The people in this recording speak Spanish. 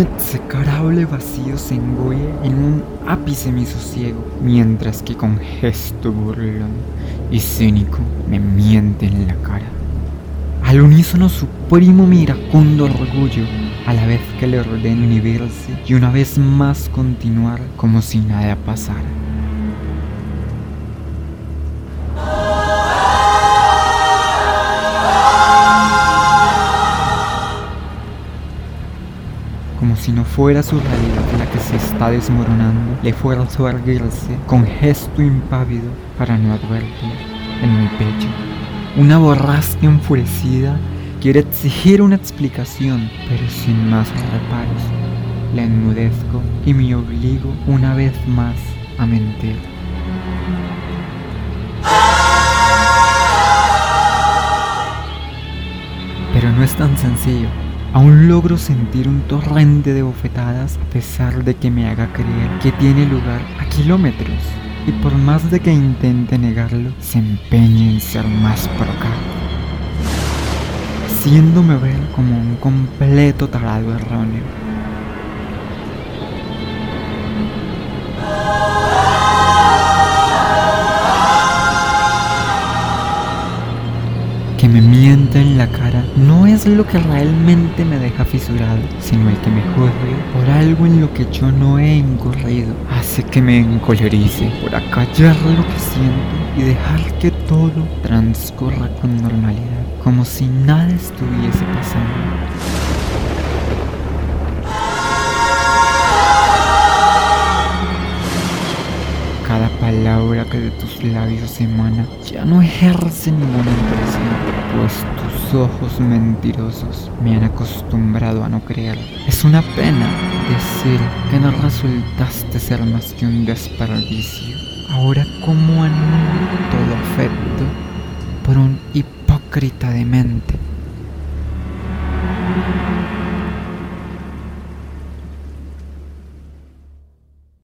execrable vacío se engoye en un ápice mi sosiego, mientras que con gesto burlón y cínico me miente en la cara. Al unísono suprimo mi iracundo orgullo, a la vez que le ordeno inhibirse y una vez más continuar como si nada pasara. Si no fuera su realidad la que se está desmoronando, le fuerzo a erguirse con gesto impávido para no advertir en mi pecho. Una borrasca enfurecida quiere exigir una explicación, pero sin más reparos. La enmudezco y me obligo una vez más a mentir. Pero no es tan sencillo. Aún logro sentir un torrente de bofetadas a pesar de que me haga creer que tiene lugar a kilómetros. Y por más de que intente negarlo, se empeña en ser más procado. Haciéndome ver como un completo tarado erróneo. En la cara no es lo que realmente me deja fisurado, sino el que me juzgue por algo en lo que yo no he incurrido. Hace que me encolerice por acallar lo que siento y dejar que todo transcurra con normalidad, como si nada estuviese pasando. Palabra que de tus labios emana ya no ejerce ninguna impresión, pues tus ojos mentirosos me han acostumbrado a no creer. Es una pena decir que no resultaste ser más que un desperdicio. Ahora, ¿cómo anulo todo afecto por un hipócrita demente?